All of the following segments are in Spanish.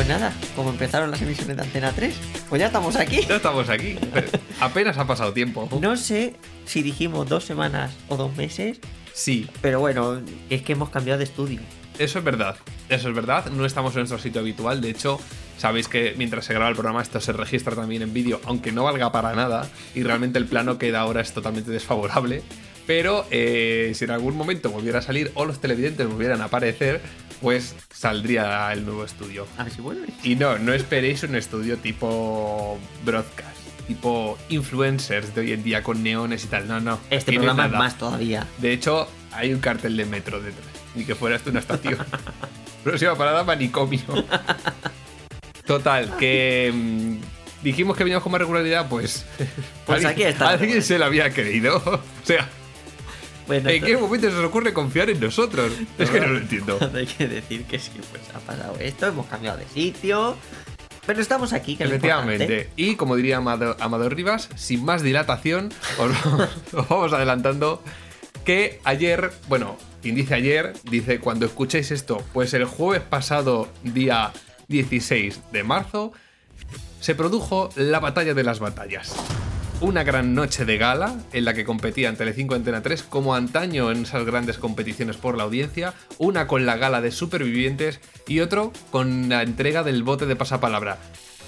Pues nada, como empezaron las emisiones de Antena 3, pues ya estamos aquí. Ya estamos aquí. Apenas ha pasado tiempo. No sé si dijimos dos semanas o dos meses, Sí, pero bueno, es que hemos cambiado de estudio. eso es verdad. Eso es verdad. No estamos en nuestro sitio habitual. De hecho, sabéis que mientras se graba el programa esto se registra también en vídeo, aunque no valga para nada. Y realmente el plano que da ahora es totalmente desfavorable. Pero eh, si en algún momento volviera a salir o los televidentes volvieran a aparecer, pues saldría el nuevo estudio. A ver si vuelve. Y no, no esperéis un estudio tipo broadcast, tipo influencers de hoy en día con neones y tal. No, no. Este programa es más todavía. De hecho, hay un cartel de metro detrás. Ni que fuera esto una estación. Próxima parada, manicomio. Total, que mm, dijimos que veníamos con más regularidad, pues. Pues aquí está. Alguien se lo había creído. O sea, Bueno, ¿en qué momento se os ocurre confiar en nosotros? Es que no lo entiendo. Hay que decir que sí, pues ha pasado esto, hemos cambiado de sitio. Pero estamos aquí, que es. Efectivamente. Y como diría Amado- Amador Rivas, sin más dilatación, os, os vamos adelantando que ayer, bueno, quien dice ayer, dice cuando escuchéis esto, pues el jueves pasado, día 16 de marzo, se produjo la batalla de las batallas. Una gran noche de gala en la que competían Telecinco y Antena 3 como antaño en esas grandes competiciones por la audiencia, una con la gala de supervivientes y otro con la entrega del bote de pasapalabra.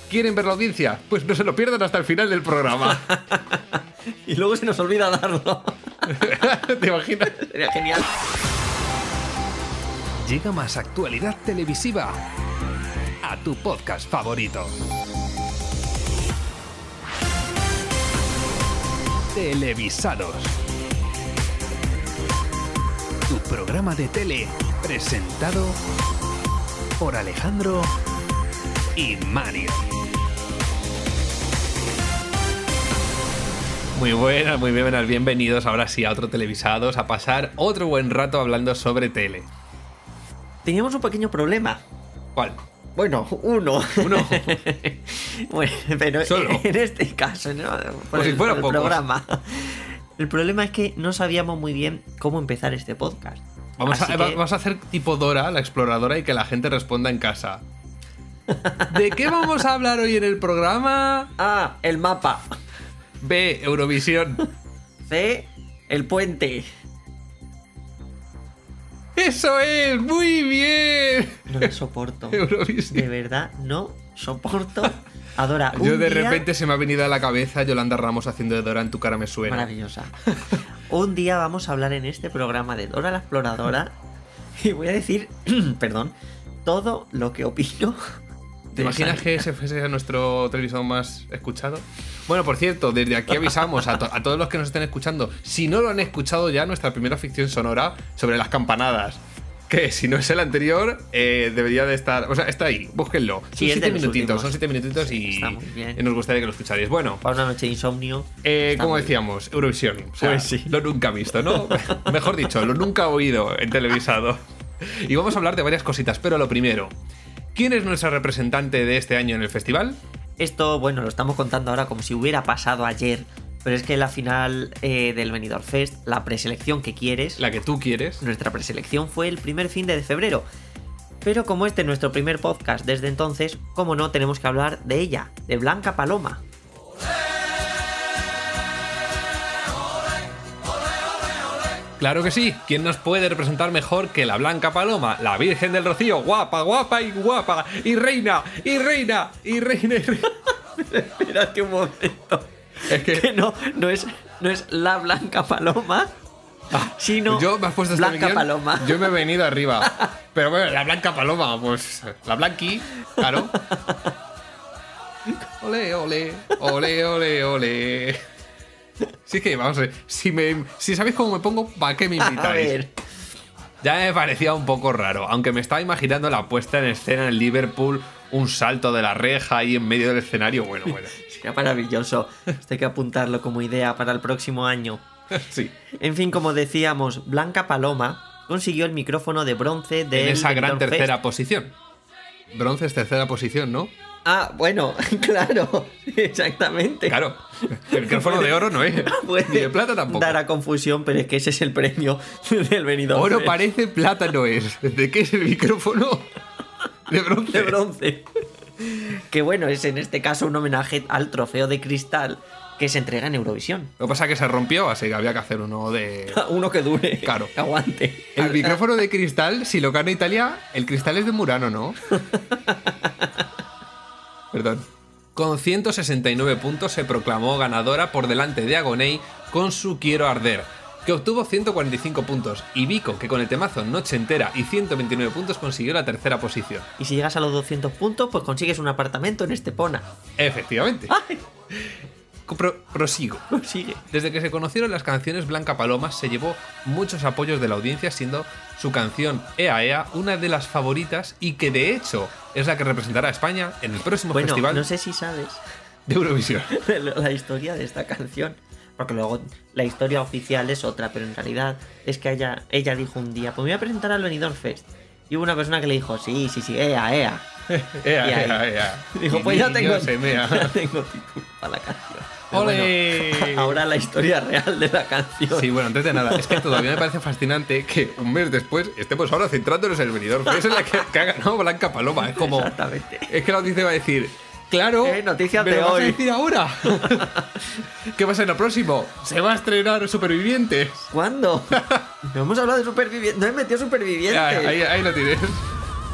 ¿Quieren ver la audiencia? Pues no se lo pierdan hasta el final del programa. Y luego se nos olvida darlo. ¿Te imaginas? Sería genial. Llega más actualidad televisiva a tu podcast favorito. Televisados. Tu programa de tele presentado por Alejandro y Mario. Muy buenas, muy buenas, bienvenidos ahora sí a otro Televisados, a pasar otro buen rato hablando sobre tele. Teníamos un pequeño problema. ¿Cuál? Bueno, uno. Uno. bueno, pero Solo. en este caso, ¿no? Por si el- por programa. El problema es que no sabíamos muy bien cómo empezar este podcast. Vamos a, Así va- que- vamos a hacer tipo Dora, la exploradora, y que la gente responda en casa. ¿De qué vamos a hablar hoy en el programa? A. El mapa. B. Eurovisión. C. El puente. ¡Eso es! ¡Muy bien! No lo soporto. Eurovisión. De verdad, no soporto. Adora. Yo un de día- repente se me ha venido a la cabeza Yolanda Ramos haciendo de Dora en tu cara me suena. Maravillosa. Un día vamos a hablar en este programa de Dora la Exploradora y voy a decir, perdón, todo lo que opino. ¿Te imaginas que ese fuese nuestro televisor más escuchado? Bueno, por cierto, desde aquí avisamos a, to- a todos los que nos estén escuchando, si no lo han escuchado ya, nuestra primera ficción sonora sobre las campanadas. Que si no es el anterior, eh, debería de estar. O sea, está ahí, búsquenlo. Son Sí, siete minutitos, son siete minutitos y, y nos gustaría que lo escucharais. Bueno, Para una noche de insomnio. eh, como decíamos, Eurovisión. O sea, Pues sí. Lo nunca visto, ¿no? Mejor dicho, lo nunca oído en televisado. Y vamos a hablar de varias cositas, pero lo primero. ¿Quién es nuestra representante de este año en el festival? Esto, bueno, lo estamos contando ahora como si hubiera pasado ayer, pero es que la final eh, del Benidorm Fest, la preselección que quieres, La que tú quieres. nuestra preselección fue el primer fin de febrero. Pero como este es nuestro primer podcast desde entonces, como no, tenemos que hablar de ella, de Blanca Paloma. Claro que sí. ¿Quién nos puede representar mejor que la Blanca Paloma, la Virgen del Rocío? Guapa, guapa y guapa. Y reina, y reina, y reina, y reina. Espérate un momento. Es que- que no, no es, no es la Blanca Paloma, sino Ah, Yo me has puesto este Blanca guion, Paloma. Yo me he venido arriba. Pero bueno, la Blanca Paloma, pues la Blanqui, claro. Ole, ole, ole, ole, ole. Sí que, vamos a ver, si, me, si sabéis cómo me pongo, ¿para qué me A invitáis? ver, Ya me parecía un poco raro, aunque me estaba imaginando la puesta en escena en Liverpool, un salto de la reja ahí en medio del escenario, bueno, bueno. sería maravilloso. Hay que apuntarlo como idea para el próximo año. Sí, En fin, como decíamos, Blanca Paloma consiguió el micrófono de bronce de en esa gran tercera posición. Bronce es tercera posición, ¿no? Ah, bueno, claro, exactamente. Claro, el micrófono de oro no es, Puede ni de plata tampoco. Dar a confusión, pero es que ese es el premio del venido. Oro parece, plata no es. ¿De qué es el micrófono? De bronce. de bronce. Que bueno, es en este caso un homenaje al trofeo de cristal que se entrega en Eurovisión. Lo que pasa es que se rompió, así que había que hacer uno de. Uno que dure. Claro. Que aguante. El micrófono de cristal, si lo gana Italia, el cristal es de Murano, ¿no? Perdón. Con 169 puntos se proclamó ganadora por delante de Agonei con su Quiero Arder, que obtuvo 145 puntos, y Vico, que con el temazo Noche Entera y 129 puntos consiguió la tercera posición. Y si llegas a los 200 puntos, pues consigues un apartamento en Estepona. Efectivamente. ¡Ay! Pro- prosigo. Sigue. Desde que se conocieron las canciones Blanca Paloma se llevó muchos apoyos de la audiencia, siendo su canción Ea Ea una de las favoritas y que de hecho es la que representará a España en el próximo Bueno, festival no sé si sabes de Eurovisión. la historia de esta canción. Porque luego la historia oficial es otra, pero en realidad es que ella, ella dijo un día, pues me voy a presentar al Benidorm Fest. Y hubo una persona que le dijo, sí, sí, sí, ea, ea. Ea, ea, ea. Dijo, pues ya tengo, ya tengo título para la canción. Pero ¡Ole! bueno, ahora la historia real de la canción. Sí, bueno, antes de nada, es que todavía me parece fascinante que un mes después estemos ahora centrándonos en el venidor. Es la que, que ha ganado Blanca Paloma. Es como. Exactamente. Es que la audiencia va a decir. Claro, Eh, noticias ¿me de vas hoy". a decir ahora? ¿Qué va a ser lo próximo? Se va a estrenar Supervivientes. ¿Cuándo? No hemos hablado de supervivientes. No he metido supervivientes. Ya, ahí, ahí lo tienes.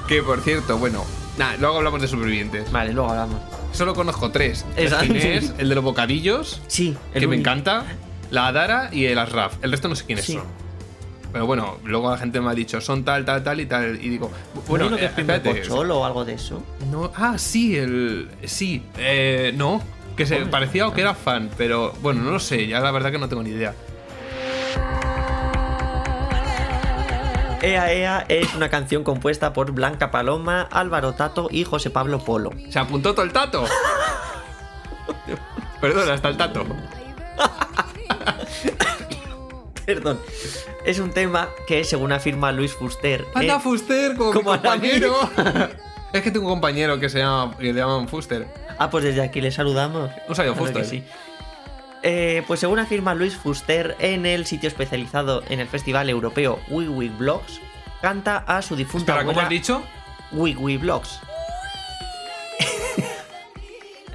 Que por cierto, bueno, nada, luego hablamos de Supervivientes. Vale, luego hablamos. Solo conozco tres: Exacto. el Ginés, el de los bocadillos, Sí, el que me encanta, la Adara y el Asraf. El resto no sé quiénes Sí. son. Pero bueno, luego la gente me ha dicho, son tal, tal, tal y tal. Y digo, Bueno, bueno, que eh, espérate, pocholo o algo de eso. No, ah, sí, el. Sí, eh, no. Que se Hombre. parecía o que era fan, pero bueno, no lo sé, ya la verdad que no tengo ni idea. Ea Ea es una canción compuesta por Blanca Paloma, Álvaro Tato y José Pablo Polo. Se apuntó todo el tato. Perdón, hasta el tato. Perdón. Es un tema que, según afirma Luis Fuster, Anda eh, Fuster como, como mi compañero. es que tengo un compañero que se llama que le llaman Fuster. Ah, pues desde aquí le saludamos. Un saludo, Claro que Fuster. sí. Eh, pues según afirma Luis Fuster, en el sitio especializado en el Festival Europeo Wii Blogs, canta a su difunta Espera, ¿cómo abuela has dicho? Wii Blogs.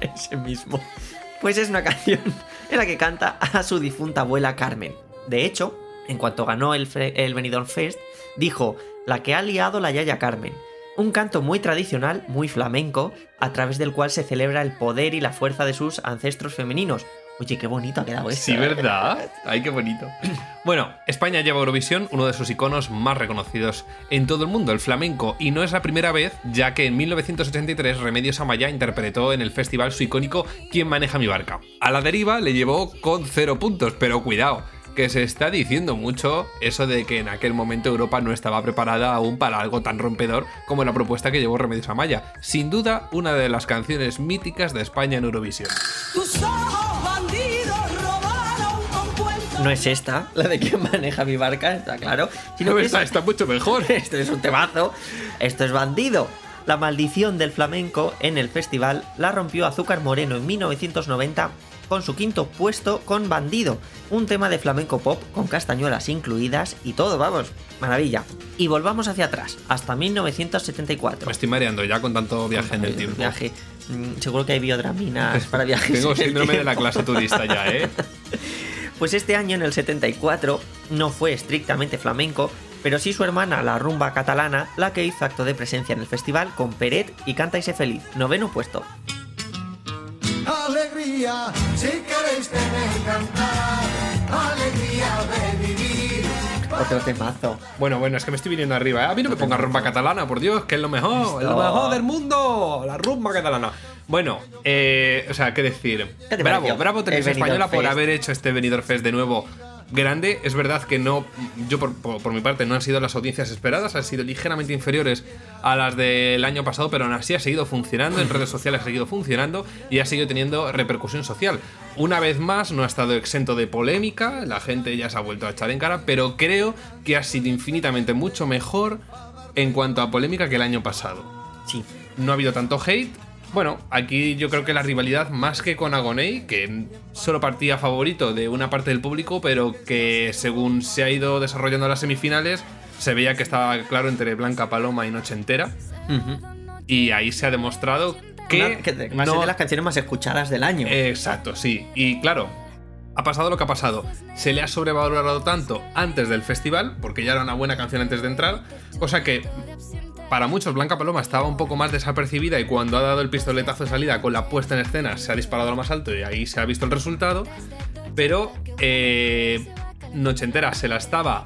Ese mismo. Pues es una canción en la que canta a su difunta abuela Carmen. De hecho, en cuanto ganó el, el Benidorm Fest, dijo, la que ha liado la Yaya Carmen. Un canto muy tradicional, muy flamenco, a través del cual se celebra el poder y la fuerza de sus ancestros femeninos. Oye, qué bonito ha quedado esto. Sí, ¿eh? ¿verdad? Ay, qué bonito. Bueno, España lleva a Eurovisión uno de sus iconos más reconocidos en todo el mundo, el flamenco, y no es la primera vez, ya que en 1983 Remedios Amaya interpretó en el festival su icónico ¿Quién maneja mi barca? A la deriva le llevó con cero puntos, pero cuidado, que se está diciendo mucho eso de que en aquel momento Europa no estaba preparada aún para algo tan rompedor como la propuesta que llevó Remedios Amaya. Sin duda, una de las canciones míticas de España en Eurovisión. Tus ojos No es esta, la de quien maneja mi barca, está claro. Sino No, que está, es- está mucho mejor. Esto es un temazo. Esto es bandido. La maldición del flamenco en el festival la rompió Azúcar Moreno en 1990 con su quinto puesto con Bandido, un tema de flamenco pop con castañuelas incluidas y todo, vamos, maravilla. Y volvamos hacia atrás, hasta 1974. Me estoy mareando ya con tanto viaje en el tiempo. Viaje. Mm, Seguro que hay biodraminas para viajes. Tengo síndrome de la clase turista ya, ¿eh? Pues este año, en el 74, no fue estrictamente flamenco, pero sí su hermana, la rumba catalana, la que hizo acto de presencia en el festival con Peret y Canta y sé feliz, noveno puesto. Alegría, si queréis tener cantar, alegría de vivir. Otro temazo. Bueno, bueno, es que me estoy viniendo arriba. ¿eh? A mí no me ponga rumba catalana, por Dios, que es lo mejor. Es lo mejor del mundo. La rumba catalana. Bueno, eh, o sea, ¿qué decir? ¿Qué te bravo, pareció bravo Televisión Española por haber hecho este Benidorm Fest de nuevo grande. Es verdad que no, yo por, por- por mi parte no han sido las audiencias esperadas, han sido ligeramente inferiores a las del año pasado, pero aún así ha seguido funcionando, en redes sociales ha seguido funcionando y ha seguido teniendo repercusión social. Una vez más, no ha estado exento de polémica, la gente ya se ha vuelto a echar en cara, pero creo que ha sido infinitamente mucho mejor en cuanto a polémica que el año pasado Sí. no ha habido tanto hate. Bueno, aquí yo creo que la rivalidad más que con Agonei, que solo partía favorito de una parte del público, pero que según se ha ido desarrollando las semifinales, se veía que estaba claro entre Blanca Paloma y Noche Entera. Y ahí se ha demostrado que una- que ser no- de las canciones más escuchadas del año. Exacto, sí. Y claro, ha pasado lo que ha pasado. Se le ha sobrevalorado tanto antes del festival, porque ya era una buena canción antes de entrar, cosa que para muchos Blanca Paloma estaba un poco más desapercibida y cuando ha dado el pistoletazo de salida con la puesta en escena se ha disparado a lo más alto y ahí se ha visto el resultado. Pero eh, Noche Entera se la estaba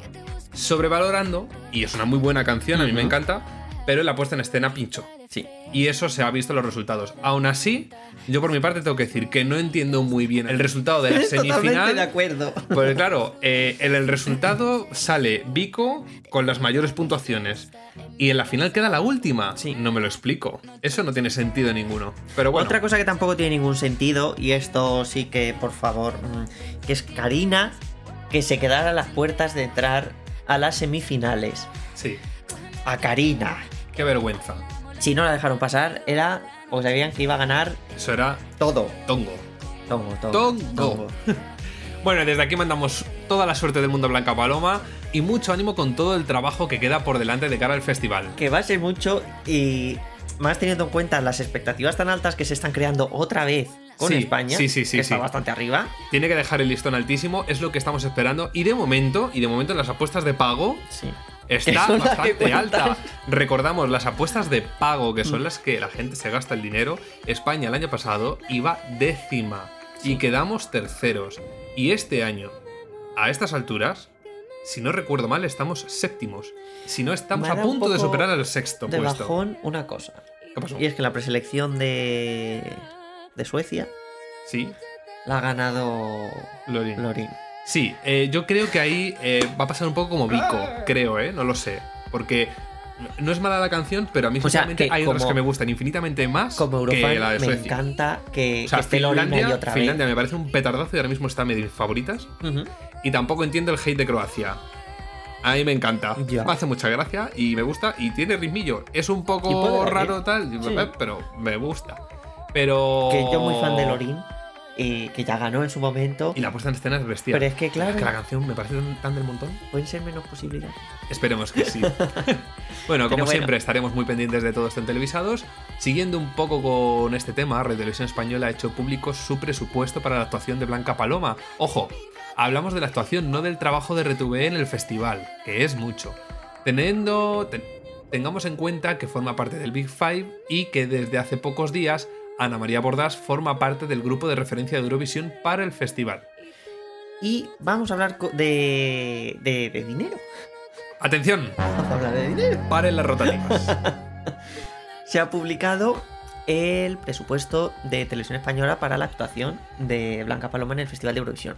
sobrevalorando y es una muy buena canción, a mí me encanta, pero la puesta en escena pinchó. Sí. Y eso se ha visto en los resultados. Aún así, yo por mi parte tengo que decir que no entiendo muy bien el resultado de la Totalmente de semifinal. acuerdo. Porque claro, eh, en el resultado sale Vico con las mayores puntuaciones. Y en la final queda la última. Sí. No me lo explico. Eso no tiene sentido ninguno. Pero bueno. Otra cosa que tampoco tiene ningún sentido, y esto sí que, por favor, mm, que es Karina, que se quedara a las puertas de entrar a las semifinales. Sí. A Karina. Qué vergüenza. Si no la dejaron pasar, era. O sabían que iba a ganar Eso era todo. tongo. Tongo, tongo. Tongo. tongo. Bueno, desde aquí mandamos toda la suerte del mundo a Blanca Paloma y mucho ánimo con todo el trabajo que queda por delante de cara al festival. Que va a ser mucho y. Más teniendo en cuenta las expectativas tan altas que se están creando otra vez con Sí, España, sí, sí, sí, que está bastante arriba. Tiene que dejar el listón altísimo, es lo que estamos esperando. Y de momento, y de momento en las apuestas de pago, Sí. Está bastante alta. Recordamos, las apuestas de pago, que son las que la gente se gasta el dinero, España el año pasado iba décima y quedamos terceros. Y este año, a estas alturas, si no recuerdo mal, estamos séptimos. Si no, estamos a punto de superar al sexto De puesto. bajón, una cosa. ¿Qué pasó? Y es que la preselección de. de Suecia Sí, la ha ganado. Lorin. Lorin. Sí, eh, yo creo que ahí eh, va a pasar un poco como Vico, creo, ¿eh? No lo sé. Porque no es mala la canción, pero a mí O sea, sinceramente que hay otras que me gustan infinitamente más Como que la de me encanta que, O sea, que esté Finlandia, otra Finlandia me parece un petardazo y ahora mismo está medio favoritas. Ujú. Y tampoco entiendo el hate de Croacia. A mí me encanta. Ya. Me hace mucha gracia y me gusta. Y tiene ritmillo. Es un Y poco raro venir. tal, Sí. eh, pero me gusta. Pero. Que yo muy fan de Lorin, eh, que ya ganó en su momento. Y la puesta en escena es bestial. Pero es que, claro, que la canción me parece tan, tan del montón. pueden ser menos posibilidades. Esperemos que sí. bueno, como bueno. siempre, estaremos muy pendientes de todo esto en televisados. Siguiendo un poco con este tema, Radio Televisión Española ha hecho público su presupuesto para la actuación de Blanca Paloma. Ojo, hablamos de la actuación, no del trabajo de RTV en el festival, que es mucho. Teniendo. ten- tengamos en cuenta que forma parte del Big Five y que desde hace pocos días Ana María Bordas forma parte del grupo de referencia de Eurovisión para el festival. Y vamos a hablar de, de, de dinero. Atención, Vamos a hablar de dinero. paren las rotativas. Se ha publicado el presupuesto de Televisión Española para la actuación de Blanca Paloma en el Festival de Eurovisión.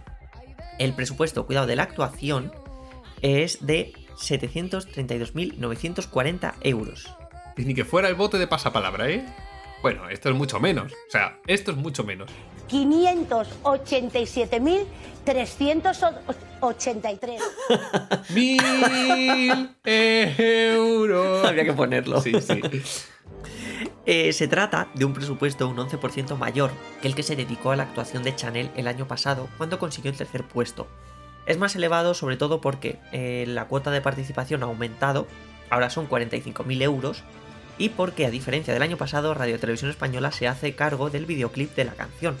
El presupuesto, cuidado, de la actuación es de 732.940 euros. Y ni que fuera el bote de pasapalabra, ¿eh? Bueno, esto es mucho menos. O sea, esto es mucho menos. 587.383. ¡Mil euros! Habría que ponerlo. Sí, sí. Eh, se trata de un presupuesto un 11% mayor que el que se dedicó a la actuación de Chanel el año pasado, cuando consiguió el tercer puesto. Es más elevado sobre todo porque eh, la cuota de participación ha aumentado, ahora son 45.000 euros, y porque a diferencia del año pasado, Radio Televisión Española se hace cargo del videoclip de la canción.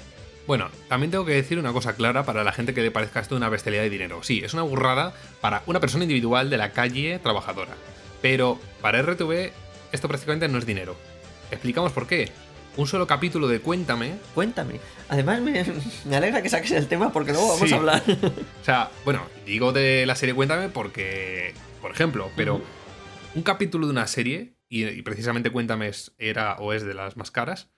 Bueno, también tengo que decir una cosa clara para la gente que le parezca esto una bestialidad de dinero. Sí, es una burrada para una persona individual de la calle trabajadora. Pero para RTV esto prácticamente no es dinero. Explicamos por qué. Un solo capítulo de Cuéntame Cuéntame. Además, me, me alegra que saques el tema porque luego vamos Sí. a hablar. O sea, bueno, digo de la serie Cuéntame porque, por ejemplo, pero un capítulo de una serie, y, y precisamente Cuéntame es- era o es de las más caras,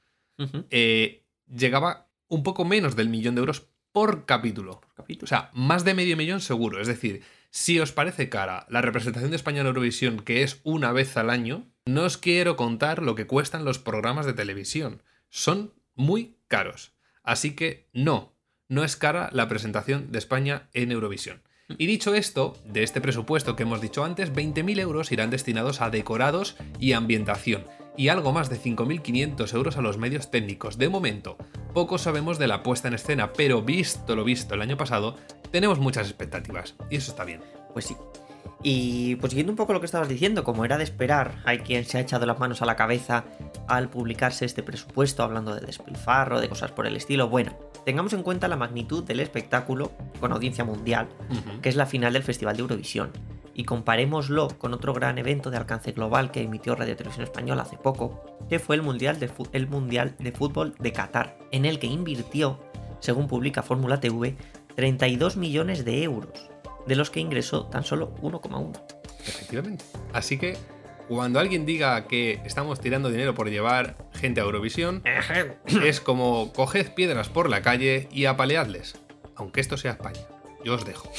eh, llegaba un poco menos del millón de euros por capítulo. O sea, más de medio millón seguro. Es decir, si os parece cara la representación de España en Eurovisión, que es una vez al año, no os quiero contar lo que cuestan los programas de televisión. Son muy caros. Así que no, no es cara la presentación de España en Eurovisión. Y dicho esto, de este presupuesto que hemos dicho antes, 20.000 euros irán destinados a decorados y ambientación, y algo más de 5.500 euros a los medios técnicos. De momento, poco sabemos de la puesta en escena, pero visto lo visto el año pasado, tenemos muchas expectativas, y eso está bien. Pues sí. Y pues siguiendo un poco lo que estabas diciendo, como era de esperar, hay quien se ha echado las manos a la cabeza al publicarse este presupuesto, hablando de despilfarro, de cosas por el estilo. Bueno, tengamos en cuenta la magnitud del espectáculo con audiencia mundial, que es la final del Festival de Eurovisión. Y comparémoslo con otro gran evento de alcance global que emitió Radio Televisión Española hace poco, que fue el Mundial de, el mundial de Fútbol de Qatar, en el que invirtió, según publica Fórmula TV, 32 millones de euros, de los que ingresó tan solo 1,1. Efectivamente. Así que cuando alguien diga que estamos tirando dinero por llevar gente a Eurovisión, es como coged piedras por la calle y apaleadles. Aunque esto sea España. Yo os dejo.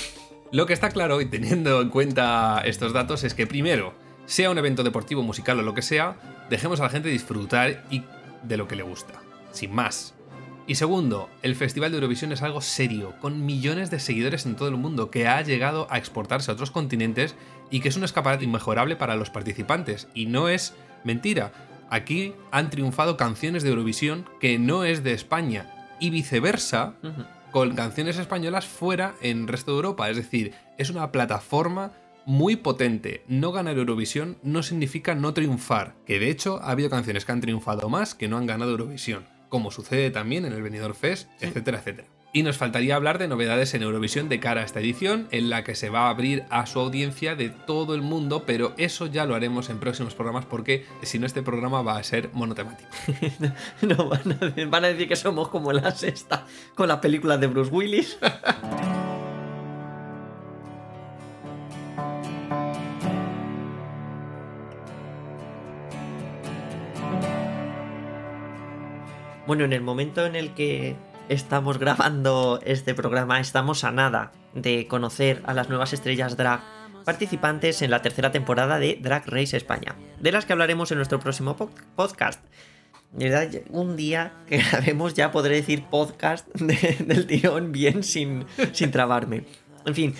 Lo que está claro, y teniendo en cuenta estos datos, es que primero, sea un evento deportivo, musical o lo que sea, dejemos a la gente disfrutar y de lo que le gusta. Sin más. Y segundo, el Festival de Eurovisión es algo serio, con millones de seguidores en todo el mundo, que ha llegado a exportarse a otros continentes y que es un escaparate inmejorable para los participantes. Y no es mentira. Aquí han triunfado canciones de Eurovisión que no es de España y viceversa con canciones españolas fuera en resto de Europa. Es decir, es una plataforma muy potente. No ganar Eurovisión no significa no triunfar, que de hecho ha habido canciones que han triunfado más que no han ganado Eurovisión, como sucede también en el Benidorm Fest, etcétera, etcétera. Y nos faltaría hablar de novedades en Eurovisión de cara a esta edición, en la que se va a abrir a su audiencia de todo el mundo, pero eso ya lo haremos en próximos programas porque si no este programa va a ser monotemático. No, van a, decir que somos como la sexta con las películas de Bruce Willis. Bueno, en el momento en el que estamos grabando este programa, estamos a nada de conocer a las nuevas estrellas drag participantes en la tercera temporada de Drag Race España, de las que hablaremos en nuestro próximo po- podcast. Verdad, un día que grabemos ya podré decir podcast de- del tirón bien sin, sin trabarme. En fin,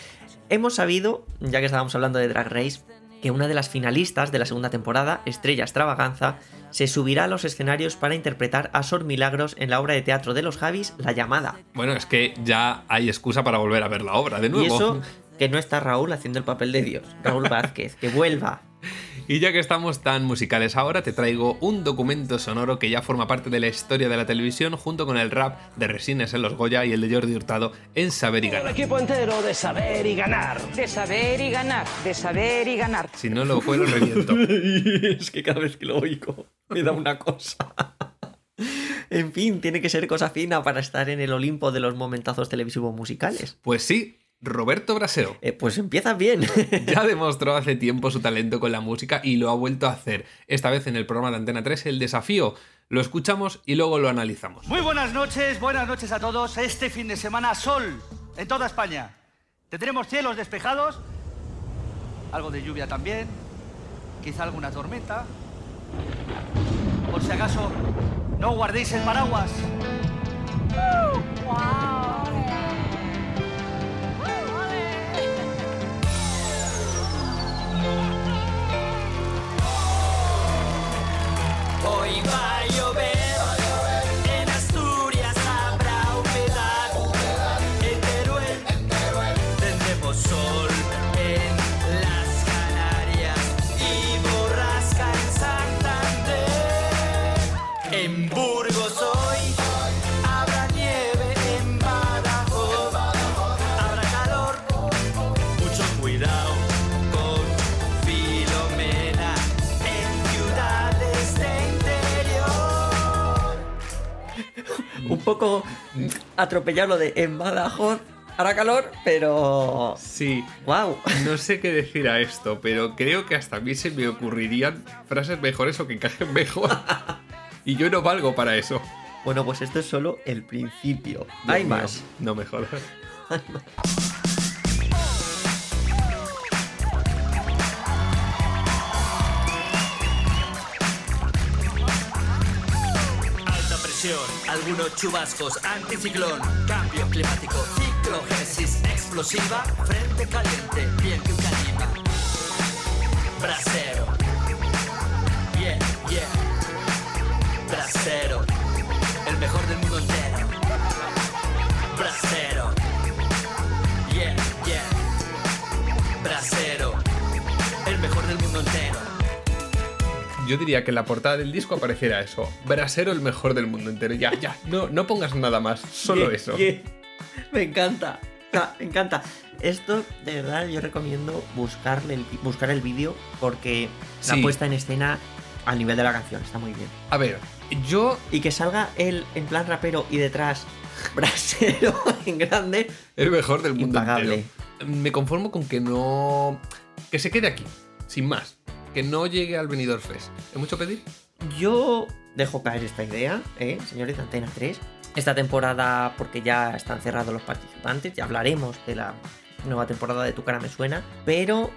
hemos sabido, ya que estábamos hablando de Drag Race, que una de las finalistas de la segunda temporada, Estrella Extravaganza, se subirá a los escenarios para interpretar a Sor Milagros en la obra de teatro de los Javis, La Llamada. Bueno, es que ya hay excusa para volver a ver la obra de nuevo. Y eso que no está Raúl haciendo el papel de Dios, Raúl Vázquez, que vuelva. Y ya que estamos tan musicales ahora, te traigo un documento sonoro que ya forma parte de la historia de la televisión junto con el rap de Resines en los Goya y el de Jordi Hurtado en Saber y El Ganar. equipo entero de saber y ganar. De saber y ganar, de saber y ganar. Si no lo fue, lo reviento. es que cada vez que lo oigo me da una cosa. En fin, tiene que ser cosa fina para estar en el Olimpo de los momentazos televisivos musicales. Pues sí, Roberto Brasero. Eh, pues empiezas bien. Ya demostró hace tiempo su talento con la música y lo ha vuelto a hacer. Esta vez en el programa de Antena 3, El Desafío. Lo escuchamos y luego lo analizamos. Muy buenas noches, buenas noches a todos. Este fin de semana sol en toda España. Tendremos cielos despejados, algo de lluvia también, quizá alguna tormenta. Por si acaso, no guardéis el paraguas. A llover, atropellado lo de en Badajoz hará calor, pero. Sí, ¡Wow! no sé qué decir a esto, pero creo que hasta a mí se me ocurrirían frases mejores o que encajen mejor. Y yo no valgo para eso. Bueno, pues esto es solo el principio. Hay Dios mío, más. No me jodas. Alta presión, algunos chubascos, anticiclón, cambio climático, ciclogénesis explosiva, frente caliente, piel que calima. Brasero. Yeah, yeah. Brasero. El mejor del mundo entero. Brasero. Yeah, yeah. Brasero. El mejor del mundo entero. Yo diría que en la portada del disco apareciera eso. Brasero el mejor del mundo entero. Ya, ya. No, no pongas nada más. Solo eso. Me encanta. Ah, Me encanta. Esto, de verdad, yo recomiendo buscarle el, buscar el vídeo porque la Sí. puesta en escena al nivel de la canción está muy bien. A ver, yo Y que salga él en plan rapero y detrás brasero en grande. el mejor del mundo Impagable. entero. Me conformo con que no. Que se quede aquí, sin más. Que no llegue al Benidorm Fest. ¿Es mucho pedir? Yo dejo caer esta idea, ¿eh? señores de Antena 3. Esta temporada, porque ya están cerrados los participantes, ya hablaremos de la nueva temporada de Tu cara me suena, pero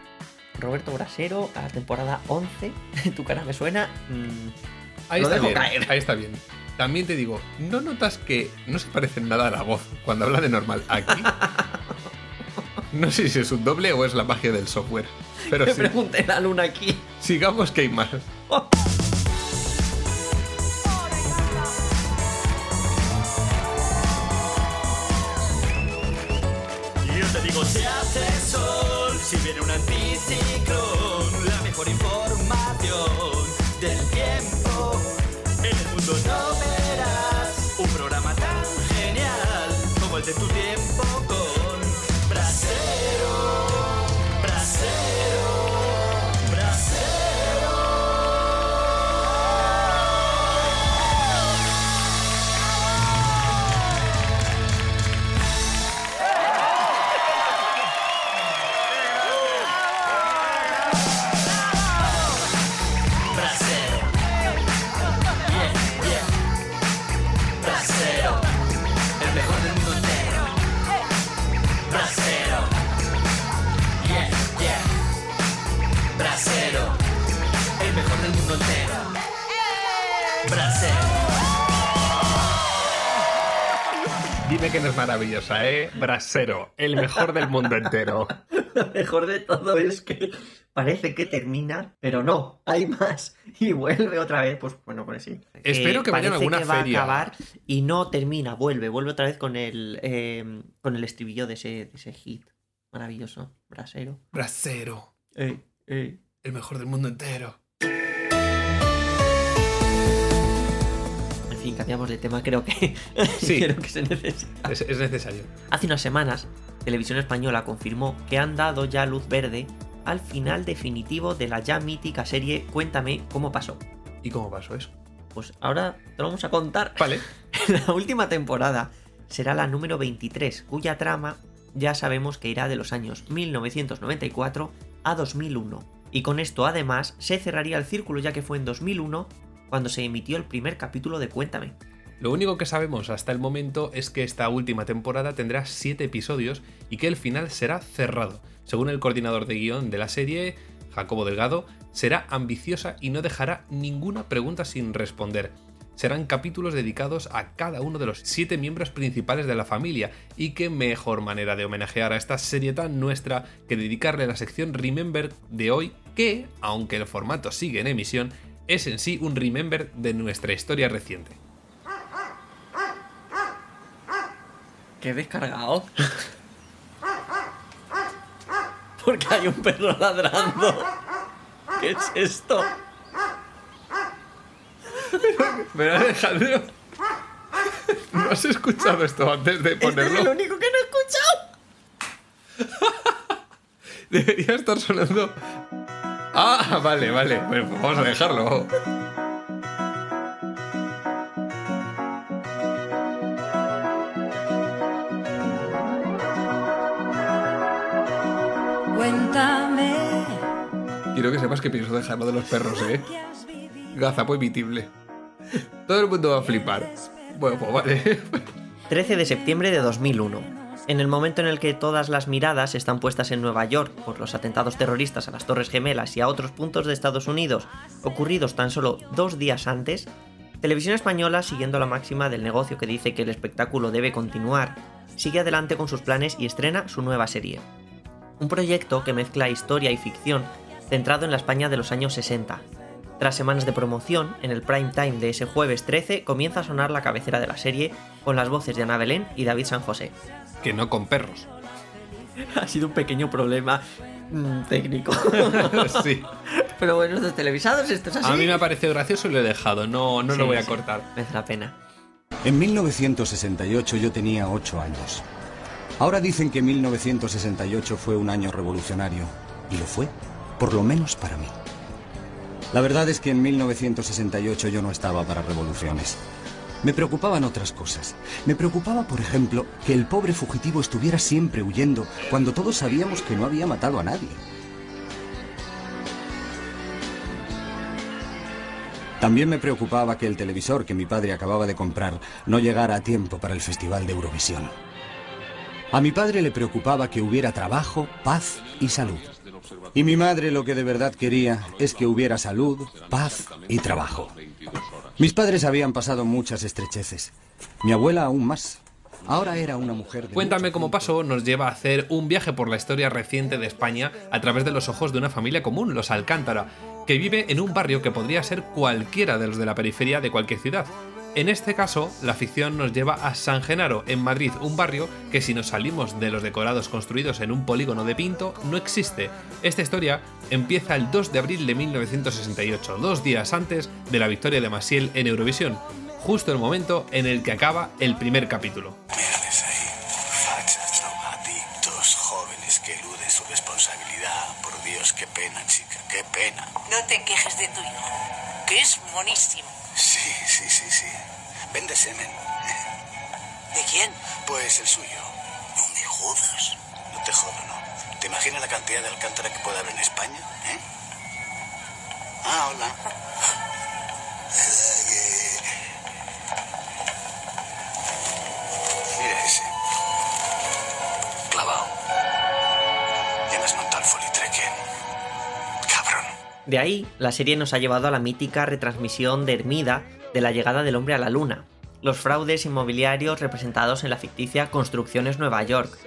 Roberto Brasero a la temporada 11 de Tu cara me suena. mm, Ahí Lo está dejo bien. caer. Ahí está bien. También te digo, ¿no notas que no se parecen nada a la voz cuando habla de normal aquí? No sé si es un doble o es la magia del software. Pero me sí, pregunté la luna aquí. sigamos que hay más. Yo te digo, si hace sol, si viene un anticiclón, la mejor información del tiempo. En el mundo no verás un programa tan genial como el de tu Que no es maravillosa, ¿eh? Brasero, el mejor del mundo entero. Lo mejor de todo es que parece que termina, pero no, hay más. Y vuelve otra vez, pues bueno, pues sí. Espero que vayan a alguna que va feria. a acabar y no termina, vuelve, vuelve otra vez con el, eh, con el estribillo de ese, de ese hit. Maravilloso, brasero. Brasero, Ey, ey. el mejor del mundo entero. Fin, cambiamos de tema, creo que, Sí. creo que se necesita. Es, es necesario. Hace unas semanas, Televisión Española confirmó que han dado ya luz verde al final definitivo de la ya mítica serie Cuéntame cómo pasó. ¿Y cómo pasó eso? Pues ahora te lo vamos a contar. Vale. La última temporada será la número 23, cuya trama ya sabemos que irá de los años 1994 a 2001. Y con esto además se cerraría el círculo ya que fue en 2001 cuando se emitió el primer capítulo de Cuéntame. Lo único que sabemos hasta el momento es que esta última temporada tendrá 7 episodios y que el final será cerrado. Según el coordinador de guion de la serie, Jacobo Delgado, será ambiciosa y no dejará ninguna pregunta sin responder. Serán capítulos dedicados a cada uno de los 7 miembros principales de la familia y qué mejor manera de homenajear a esta serie tan nuestra que dedicarle la sección Remember de hoy que, aunque el formato sigue en emisión, es en sí un Remember de nuestra historia reciente. ¿Qué descargado? Porque hay un perro ladrando. ¿Qué es esto? Pero Alejandro, ¿no has escuchado esto antes de Este es el ponerlo? único que no he escuchado. Debería estar sonando. Ah, vale, vale. Bueno, pues vamos a dejarlo. Cuéntame Quiero que sepas que pienso dejarlo de los perros, ¿eh? Gazapo emitible. Todo el mundo va a flipar. Bueno, pues vale. 13 de septiembre de 2001. En el momento en el que todas las miradas están puestas en Nueva York por los atentados terroristas a las Torres Gemelas y a otros puntos de Estados Unidos, ocurridos tan solo dos días antes, Televisión Española, siguiendo la máxima del negocio que dice que el espectáculo debe continuar, sigue adelante con sus planes y estrena su nueva serie. Un proyecto que mezcla historia y ficción centrado en la España de los años 60. Tras semanas de promoción, en el prime time de ese jueves 13 comienza a sonar la cabecera de la serie con las voces de Ana Belén y David San José. Que no con perros. Ha sido un pequeño problema mm, técnico. Sí. Pero bueno, estos televisados, esto es así. A mí me ha parecido gracioso y lo he dejado, no, no Sí, lo voy a sí, cortar. Merece la pena. En 1968 yo tenía 8 años. Ahora dicen que 1968 fue un año revolucionario. Y lo fue, por lo menos para mí. La verdad es que en 1968 yo no estaba para revoluciones. Me preocupaban otras cosas. Me preocupaba, por ejemplo, que el pobre fugitivo estuviera siempre huyendo cuando todos sabíamos que no había matado a nadie. También me preocupaba que el televisor que mi padre acababa de comprar no llegara a tiempo para el Festival de Eurovisión. A mi padre le preocupaba que hubiera trabajo, paz y salud. Y mi madre lo que de verdad quería es que hubiera salud, paz y trabajo. Mis padres habían pasado muchas estrecheces. Mi abuela aún más. Ahora era una mujer de... Cuéntame cómo pasó nos lleva a hacer un viaje por la historia reciente de España a través de los ojos de una familia común, los Alcántara, que vive en un barrio que podría ser cualquiera de los de la periferia de cualquier ciudad. En este caso, la ficción nos lleva a San Genaro, en Madrid, un barrio que si nos salimos de los decorados construidos en un polígono de Pinto, no existe. Esta historia empieza el 2 de abril de 1968, dos días antes de la victoria de Maciel en Eurovisión, justo el momento en el que acaba el primer capítulo. Mírales ahí, fachas, drogadictos, jóvenes que eluden su responsabilidad. Por Dios, qué pena, chica, qué pena. No te quejes de tu hijo, que es monísimo. Sí, sí, sí, sí. Vende semen. ¿De quién? Pues el suyo. No me jodas. No te jodo, ¿no? ¿Te imaginas la cantidad de alcántara que puede haber en España? ¿Eh? Ah, hola. Mira ese. Clavado. Ya me has montado el. Cabrón. De ahí, la serie nos ha llevado a la mítica retransmisión de Hermida de la llegada del hombre a la luna, los fraudes inmobiliarios representados en la ficticia Construcciones Nueva York.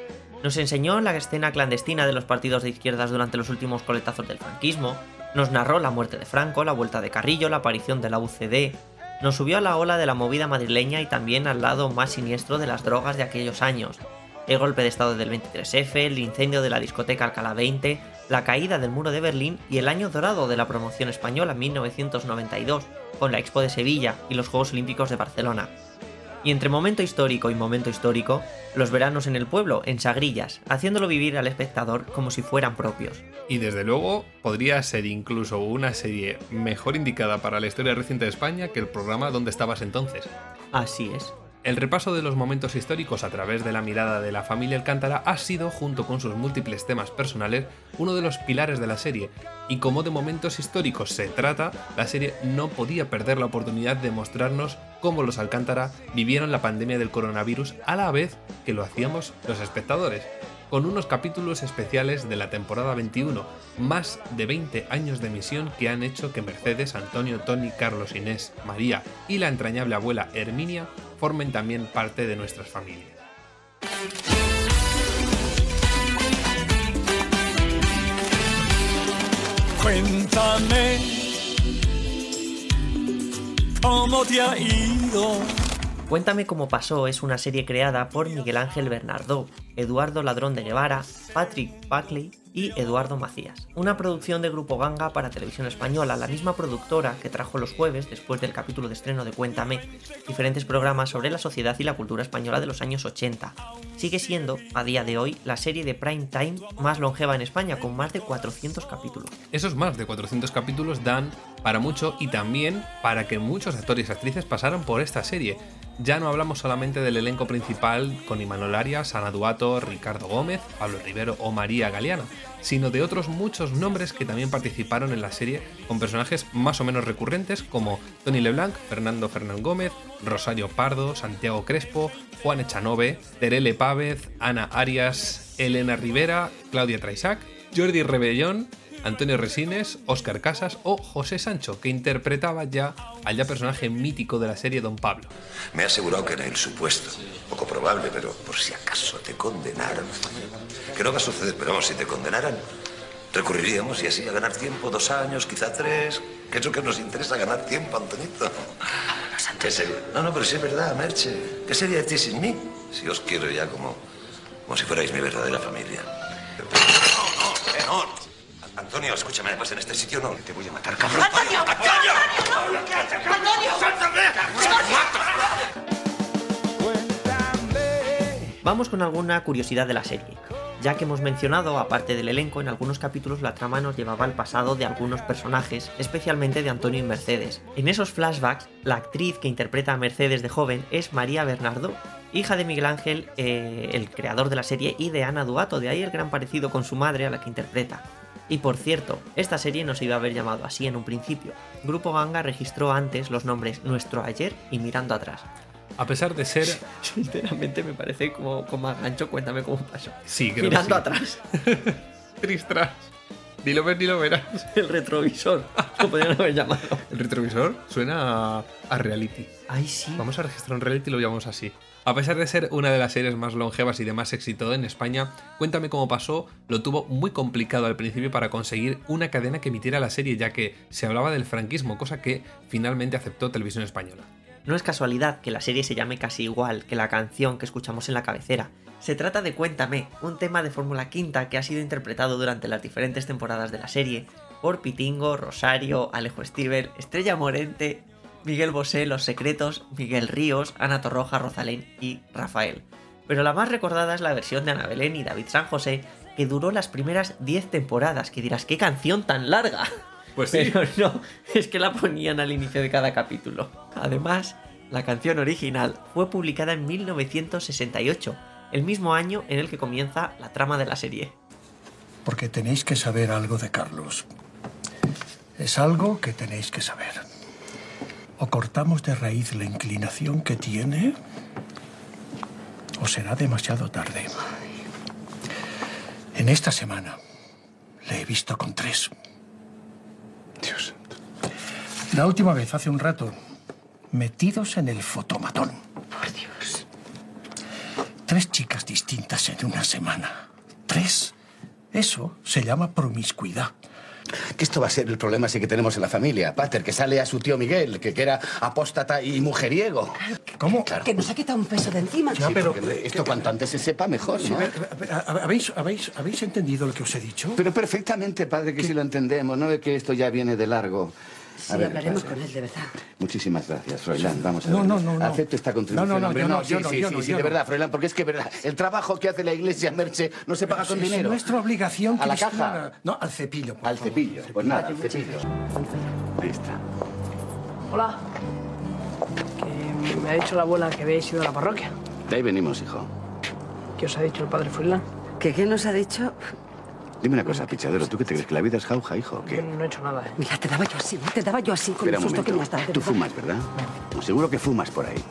Nos enseñó la escena clandestina de los partidos de izquierdas durante los últimos coletazos del franquismo, nos narró la muerte de Franco, la vuelta de Carrillo, la aparición de la UCD, nos subió a la ola de la movida madrileña y también al lado más siniestro de las drogas de aquellos años, el golpe de estado del 23F, el incendio de la discoteca Alcalá 20, la caída del muro de Berlín y el año dorado de la promoción española 1992, con la Expo de Sevilla y los Juegos Olímpicos de Barcelona. Y entre momento histórico y momento histórico, los veranos en el pueblo, en Sagrillas, haciéndolo vivir al espectador como si fueran propios. Y desde luego podría ser incluso una serie mejor indicada para la historia reciente de España que el programa donde estabas entonces. Así es. El repaso de los momentos históricos a través de la mirada de la familia Alcántara ha sido, junto con sus múltiples temas personales, uno de los pilares de la serie, y como de momentos históricos se trata, la serie no podía perder la oportunidad de mostrarnos cómo los Alcántara vivieron la pandemia del coronavirus a la vez que lo hacíamos los espectadores, con unos capítulos especiales de la temporada 21, más de 20 años de emisión que han hecho que Mercedes, Antonio, Tony, Carlos, Inés, María y la entrañable abuela Herminia formen también parte de nuestras familias. Cuéntame cómo te ha ido. Cuéntame cómo pasó es una serie creada por Miguel Ángel Bernardó, Eduardo Ladrón de Guevara, Patrick Buckley y Eduardo Macías. Una producción de Grupo Ganga para Televisión Española, la misma productora que trajo los jueves, después del capítulo de estreno de Cuéntame, diferentes programas sobre la sociedad y la cultura española de los años 80. Sigue siendo, a día de hoy, la serie de prime time más longeva en España, con más de 400 capítulos. Esos más de 400 capítulos dan para mucho y también para que muchos actores y actrices pasaran por esta serie. Ya no hablamos solamente del elenco principal con Imanol Arias, Ana Duato, Ricardo Gómez, Pablo Rivero o María Galeana, sino de otros muchos nombres que también participaron en la serie con personajes más o menos recurrentes como Tony Leblanc, Fernando Fernán Gómez, Rosario Pardo, Santiago Crespo, Juan Echanove, Terele Pávez, Ana Arias, Elena Rivera, Claudia Traisac, Jordi Rebellón, Antonio Resines, Óscar Casas o José Sancho, que interpretaba ya al ya personaje mítico de la serie Don Pablo. Me ha asegurado que en el supuesto, poco probable, pero por si acaso te condenaran, que no va a suceder, pero vamos, si te condenaran, recurriríamos y así a ganar tiempo, dos años, quizá tres, que es lo que nos interesa, ganar tiempo, Antonito. ¿Qué sería? No, no, pero sí es verdad, Merche. ¿Qué sería de ti sin mí? Si os quiero ya como, como si fuerais mi verdadera familia. No, no, eh, no. Antonio. Antonio, escúchame, además en este sitio no. Te voy a matar, cabrón. ¡Antonio! ¡Antonio! Vamos con alguna curiosidad de la serie. Ya que hemos mencionado, aparte del elenco, en algunos capítulos la trama nos llevaba al pasado de algunos personajes, especialmente de Antonio y Mercedes. En esos flashbacks, la actriz que interpreta a Mercedes de joven es María Bernardo, hija de Miguel Ángel, eh, el creador de la serie, y de Ana Duato, de ahí el gran parecido con su madre a la que interpreta. Y por cierto, esta serie no se iba a haber llamado así en un principio. Grupo Ganga registró antes los nombres Nuestro Ayer y Mirando Atrás. A pesar de ser. Sinceramente me parece como, como a gancho, cuéntame cómo pasó. Sí, creo Mirando que sí. atrás. Tristras. Ni lo ves ni lo verás. El retrovisor. Lo podrían haber llamado. El retrovisor suena a, a reality. Ay, sí. Vamos a registrar un reality y lo llamamos así. A pesar de ser una de las series más longevas y de más éxito en España, Cuéntame cómo pasó lo tuvo muy complicado al principio para conseguir una cadena que emitiera la serie, ya que se hablaba del franquismo, cosa que finalmente aceptó Televisión Española. No es casualidad que la serie se llame casi igual que la canción que escuchamos en la cabecera. Se trata de Cuéntame, un tema de Fórmula Quinta que ha sido interpretado durante las diferentes temporadas de la serie por Pitingo, Rosario, Alejo Stivel, Estrella Morente, Miguel Bosé, Los Secretos, Miguel Ríos, Ana Torroja, Rosalén y Rafael. Pero la más recordada es la versión de Ana Belén y David San José, que duró las primeras 10 temporadas, que dirás, ¿qué canción tan larga? Pues sí. Pero no, es que la ponían al inicio de cada capítulo. Además, la canción original fue publicada en 1968, el mismo año en el que comienza la trama de la serie. Porque tenéis que saber algo de Carlos. Es algo que tenéis que saber. O cortamos de raíz la inclinación que tiene, o será demasiado tarde. En esta semana le he visto con tres. Dios. La última vez, hace un rato, metidos en el fotomatón. Por Dios. Tres chicas distintas en una semana. Tres. Eso se llama promiscuidad. Que esto va a ser el problema ese que tenemos en la familia. Pater, que sale a su tío Miguel, que, que era apóstata y mujeriego. ¿Cómo? Claro. Que nos ha quitado un peso de encima. Sí, porque esto cuanto antes se sepa, mejor, Sí, ¿no? ¿habéis, habéis, ¿Habéis entendido lo que os he dicho? Pero perfectamente, padre, que sí lo entendemos, ¿no? De que esto ya viene de largo. Sí, ver, hablaremos con él, de verdad. Muchísimas gracias, Froilán. Vamos a No, ver. no, no, no. Acepto esta contribución. No, no, no, hombre. yo no, sí, yo no, sí, yo sí, no, sí, yo de no. verdad, Froilán, porque es que, verdad, el trabajo que hace la iglesia Merche no se paga con Si es dinero. nuestra obligación A la cristiana. caja. No, al cepillo. por Al favor. cepillo. Pues nada, al cepillo. Ahí está. Hola. Que me ha dicho la abuela que habéis ido a la parroquia. De ahí venimos, hijo. ¿Qué os ha dicho el padre Furlan? ¿Que qué nos ha dicho? Dime una cosa, pichadero. ¿Tú qué te crees? ¿Que la vida es jauja, hijo? ¿Qué? no he hecho nada, ¿eh? Mira, te daba yo así, te daba yo así con Espera el susto que me has dado. Tú fumas, ¿verdad? No, seguro que fumas por ahí.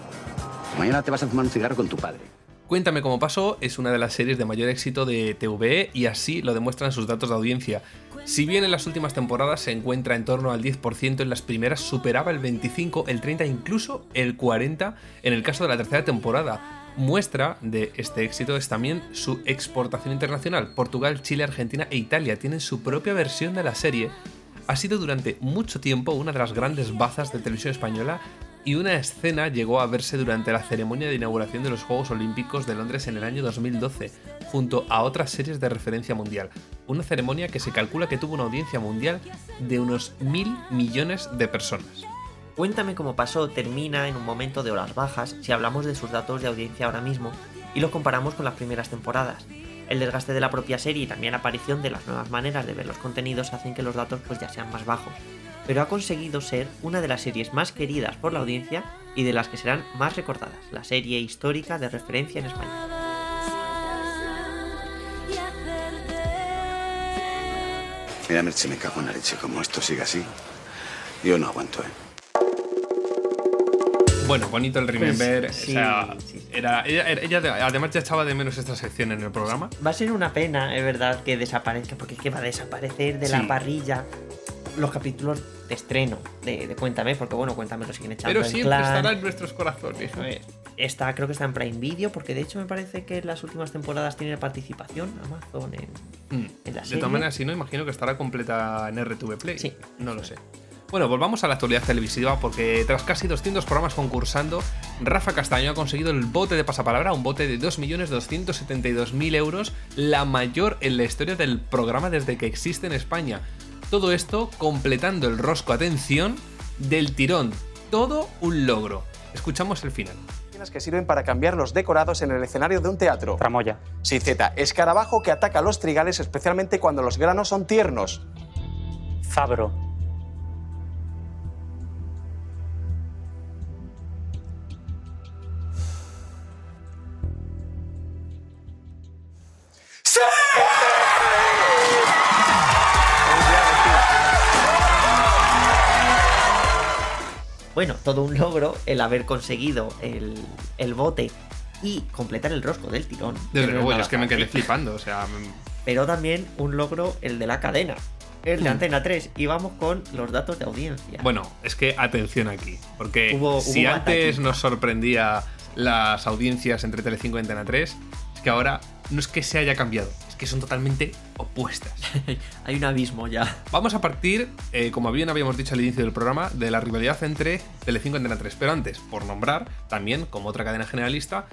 Mañana te vas a fumar un cigarro con tu padre. Cuéntame cómo pasó es una de las series de mayor éxito de TVE y así lo demuestran sus datos de audiencia. Si bien en las últimas temporadas se encuentra en torno al 10%, en las primeras superaba el 25, el 30, incluso el 40 en el caso de la tercera temporada. Muestra de este éxito es también su exportación internacional. Portugal, Chile, Argentina e Italia tienen su propia versión de la serie. Ha sido durante mucho tiempo una de las grandes bazas de televisión española y una escena llegó a verse durante la ceremonia de inauguración de los Juegos Olímpicos de Londres en el año 2012, junto a otras series de referencia mundial. Una ceremonia que se calcula que tuvo una audiencia mundial de unos mil millones de personas. Cuéntame cómo pasó termina en un momento de horas bajas si hablamos de sus datos de audiencia ahora mismo y lo comparamos con las primeras temporadas. El desgaste de la propia serie y también la aparición de las nuevas maneras de ver los contenidos hacen que los datos pues ya sean más bajos. Pero ha conseguido ser una de las series más queridas por la audiencia y de las que serán más recordadas, la serie histórica de referencia en España. Mira, Merche, me cago en la leche. Como esto sigue así, yo no aguanto, ¿eh? Bueno, bonito el Remember. Pues, sí, o sea, era, ella, ella además ya echaba de menos esta sección en el programa. Va a ser una pena, es verdad, que desaparezca, porque es que va a desaparecer de Sí. la parrilla los capítulos de estreno de, de Cuéntame, porque bueno, Cuéntame lo siguen echando Pero en siempre Clan. estará en nuestros corazones. Está, creo que está en Prime Video, porque de hecho me parece que en las últimas temporadas tiene participación Amazon en, Mm. en la De serie. todas maneras, si no, imagino que estará completa en RTV Play. Sí. No lo sé. Bueno, volvamos a la actualidad televisiva porque tras casi 200 programas concursando, Rafa Castaño ha conseguido el bote de pasapalabra, un bote de 2.272.000 euros, la mayor en la historia del programa desde que existe en España. Todo esto completando el rosco, atención, del tirón. Todo un logro. Escuchamos el final. que sirven para cambiar los decorados en el escenario de un teatro. Tramoya. Sí, Z. Escarabajo que ataca a los trigales especialmente cuando los granos son tiernos. Fabro. Bueno, todo un logro el haber conseguido el, el bote y completar el rosco del tirón. Desde luego, es que me quedé flipando. O sea, mm, Pero también un logro el de la cadena, el de Hmm. Antena 3. Y vamos con los datos de audiencia. Bueno, es que atención aquí, porque Hubo- si hubo antes nos sorprendía las audiencias entre Telecinco y Antena 3, es que ahora no es que se haya cambiado, es que son totalmente opuestas. Hay un abismo ya. Vamos a partir, eh, como bien habíamos dicho al inicio del programa, de la rivalidad entre Telecinco y Antena 3. Pero antes, por nombrar, también, como otra cadena generalista,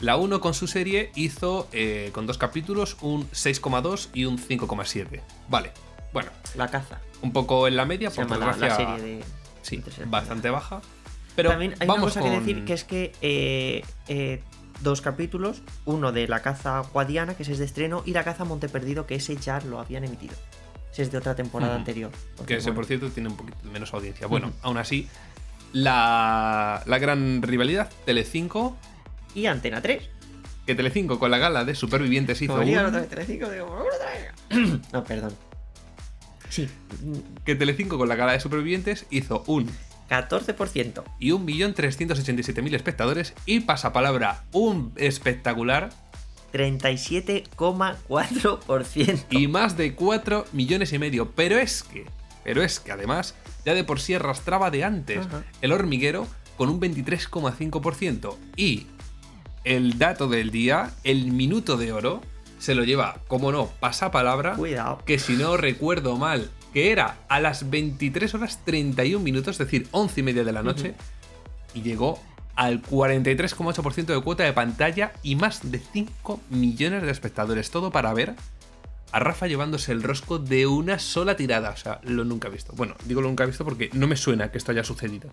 la 1 con su serie hizo, eh, con dos capítulos, un 6,2 y un 5,7. Vale, bueno. La caza. Un poco en la media, Se por llama la- desgracia. serie de- Sí, bastante baja. Pero También hay vamos una cosa que con- decir que es que eh, eh, dos capítulos, uno de la caza guadiana, que ese es de estreno, y la caza Monte Perdido, que ese ya lo habían emitido. Ese es de otra temporada anterior. Que ese, bueno, por cierto, tiene un poquito menos audiencia. Bueno, aún así, la, la gran rivalidad, Telecinco. Y Antena 3. Que Telecinco con la gala de Supervivientes hizo un- otra vez Telecinco, digo, "Vamos otra vez". No, perdón. Sí. Que Telecinco con la gala de Supervivientes hizo un 14%. y 1.387.000 espectadores. Y pasapalabra, un espectacular 37,4%. y más de 4 millones y medio. Pero es que, pero es que además, ya de por sí arrastraba de antes el hormiguero con un 23,5%. Y el dato del día, el minuto de oro, se lo lleva, como no, pasapalabra. Cuidado. Que si no recuerdo mal, que era a las 23 horas 31 minutos, es decir, 11 y media de la noche. Y llegó al 43,8% de cuota de pantalla y más de 5 millones de espectadores. Todo para ver a Rafa llevándose el rosco de una sola tirada. O sea, lo nunca he visto. Bueno, digo lo nunca he visto porque no me suena que esto haya sucedido.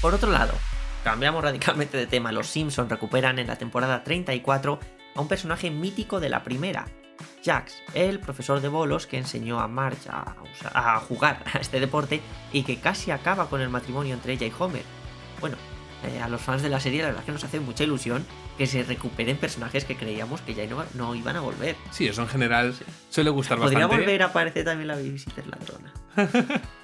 Por otro lado, cambiamos radicalmente de tema. Los Simpsons recuperan en la temporada 34 a un personaje mítico de la primera, Jax, el profesor de bolos que enseñó a Marge a, a jugar a este deporte y que casi acaba con el matrimonio entre ella y Homer. Bueno, eh, a los fans de la serie la verdad que nos hace mucha ilusión que se recuperen personajes que creíamos que ya no, no iban a volver. Sí, eso en general suele gustar Podría bastante. volver a aparecer también la babysitter ladrona.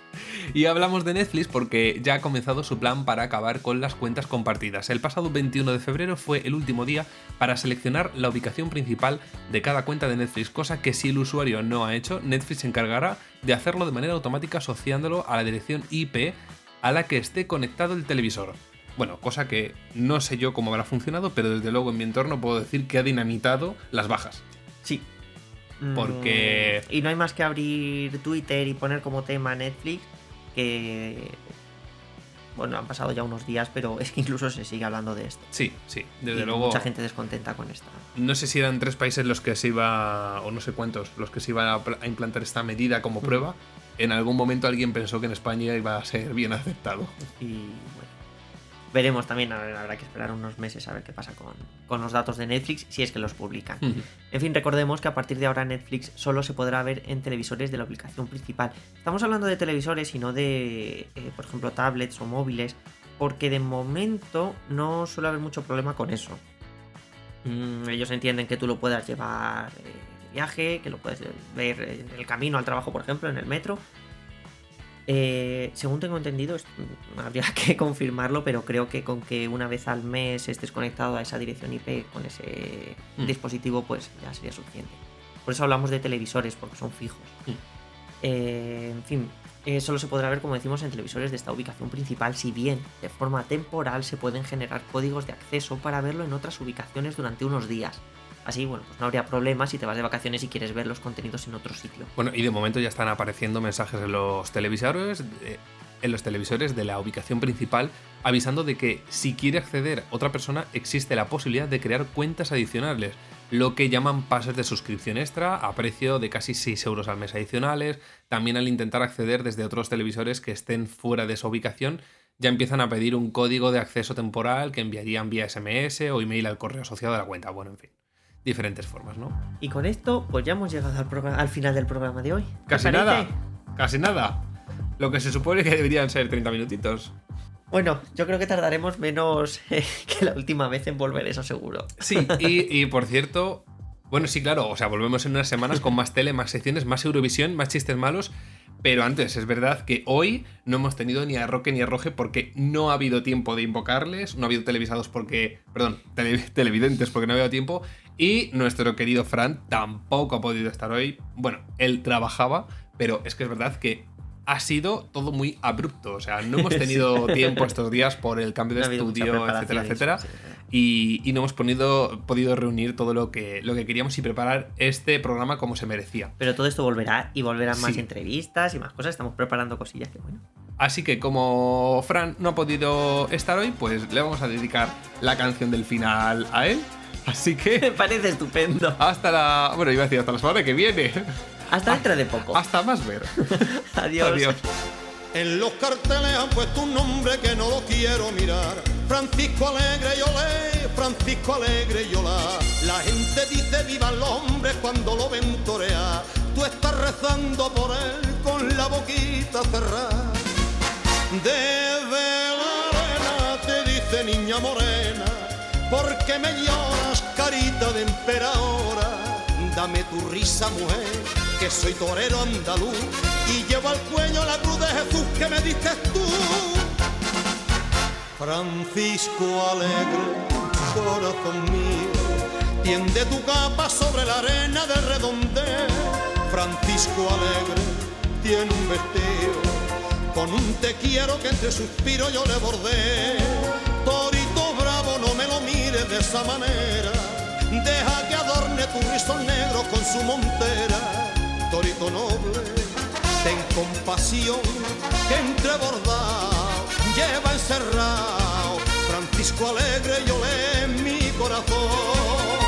Y hablamos de Netflix porque ya ha comenzado su plan para acabar con las cuentas compartidas. El pasado 21 de febrero fue el último día para seleccionar la ubicación principal de cada cuenta de Netflix, cosa que si el usuario no ha hecho, Netflix se encargará de hacerlo de manera automática asociándolo a la dirección IP a la que esté conectado el televisor. Bueno, cosa que no sé yo cómo habrá funcionado, pero desde luego en mi entorno puedo decir que ha dinamitado las bajas. Sí. Porque Mm, Y no hay más que abrir Twitter y poner como tema Netflix que... Bueno, han pasado ya unos días, pero es que incluso se sigue hablando de esto. sí, sí, desde Y luego Mucha gente descontenta con esta. No sé si eran tres países los que se iba, o no sé cuántos, los que se iban a, pl- a implantar esta medida como prueba. En algún momento alguien pensó que en España iba a ser bien aceptado. Y bueno. Veremos también, habrá que esperar unos meses a ver qué pasa con, con los datos de Netflix, si es que los publican. En fin, recordemos que a partir de ahora Netflix solo se podrá ver en televisores de la aplicación principal. Estamos hablando de televisores y no de, eh, por ejemplo, tablets o móviles, porque de momento no suele haber mucho problema con eso. Mm, ellos entienden que tú lo puedas llevar eh, de viaje, que lo puedes ver en el camino al trabajo, por ejemplo, en el metro. Eh, según tengo entendido, habría que confirmarlo, pero creo que con que una vez al mes estés conectado a esa dirección IP con ese Mm. dispositivo, pues ya sería suficiente. Por eso hablamos de televisores, porque son fijos. Mm. Eh, en fin, eh, solo se podrá ver, como decimos, en televisores de esta ubicación principal, si bien de forma temporal se pueden generar códigos de acceso para verlo en otras ubicaciones durante unos días. Así, bueno, pues no habría problema si te vas de vacaciones y quieres ver los contenidos en otro sitio. Bueno, y de momento ya están apareciendo mensajes en los televisores. eh, en los televisores de la ubicación principal, avisando de que si quiere acceder otra persona existe la posibilidad de crear cuentas adicionales, lo que llaman pases de suscripción extra a precio de casi 6 euros al mes adicionales. También al intentar acceder desde otros televisores que estén fuera de esa ubicación, ya empiezan a pedir un código de acceso temporal que enviarían vía SMS o email al correo asociado a la cuenta. Bueno, en fin, diferentes formas, ¿no? Y con esto, pues ya hemos llegado al, programa- al final del programa de hoy. ¿Te Casi nada, casi nada. Lo que se supone que deberían ser 30 minutitos. Bueno, yo creo que tardaremos menos eh, que la última vez en volver, eso seguro. Sí, y, y por cierto, bueno, sí, claro, o sea, volvemos en unas semanas con más tele, más secciones, más Eurovisión, más chistes malos. Pero antes, es verdad que hoy no hemos tenido ni a Roque ni a Roge porque no ha habido tiempo de invocarles, no ha habido televisados porque, perdón, tele- televidentes porque no ha habido tiempo. Y nuestro querido Fran tampoco ha podido estar hoy. Bueno, él trabajaba, pero es que es verdad que ha sido todo muy abrupto. O sea, no hemos tenido Sí. tiempo estos días por el cambio de No estudio, etcétera, etcétera. sí, Y, y no hemos ponido- podido reunir todo lo que, lo que queríamos y preparar este programa como se merecía. Pero todo esto volverá y volverán más entrevistas y más cosas. Estamos preparando cosillas que bueno. Así que como Fran no ha podido estar hoy, pues le vamos a dedicar la canción del final a él. Así que... Me parece estupendo. Hasta la... Bueno, iba a decir hasta la semana que viene. Hasta dentro de poco. Hasta más ver. Adiós. Adiós. En los carteles han puesto un nombre que no lo quiero mirar. Francisco Alegre y olé, Francisco Alegre y olá. La gente dice vivan los hombres cuando lo ven torear. Tú estás rezando por él con la boquita cerrada. Desde la arena te dice niña morena, porque me lloras carita de emperadora. Dame tu risa mujer, que soy torero andaluz y llevo al cuello la cruz de Jesús que me diste tú. Francisco alegre, corazón mío, tiende tu capa sobre la arena del redondel. Francisco alegre, tiene un vestido con un te quiero que entre suspiros yo le bordé. Mires de esa manera. Deja que adorne tu rizón negro con su montera. Torito noble, ten compasión, que entre bordado lleva encerrado. Francisco alegre, yo le en mi corazón.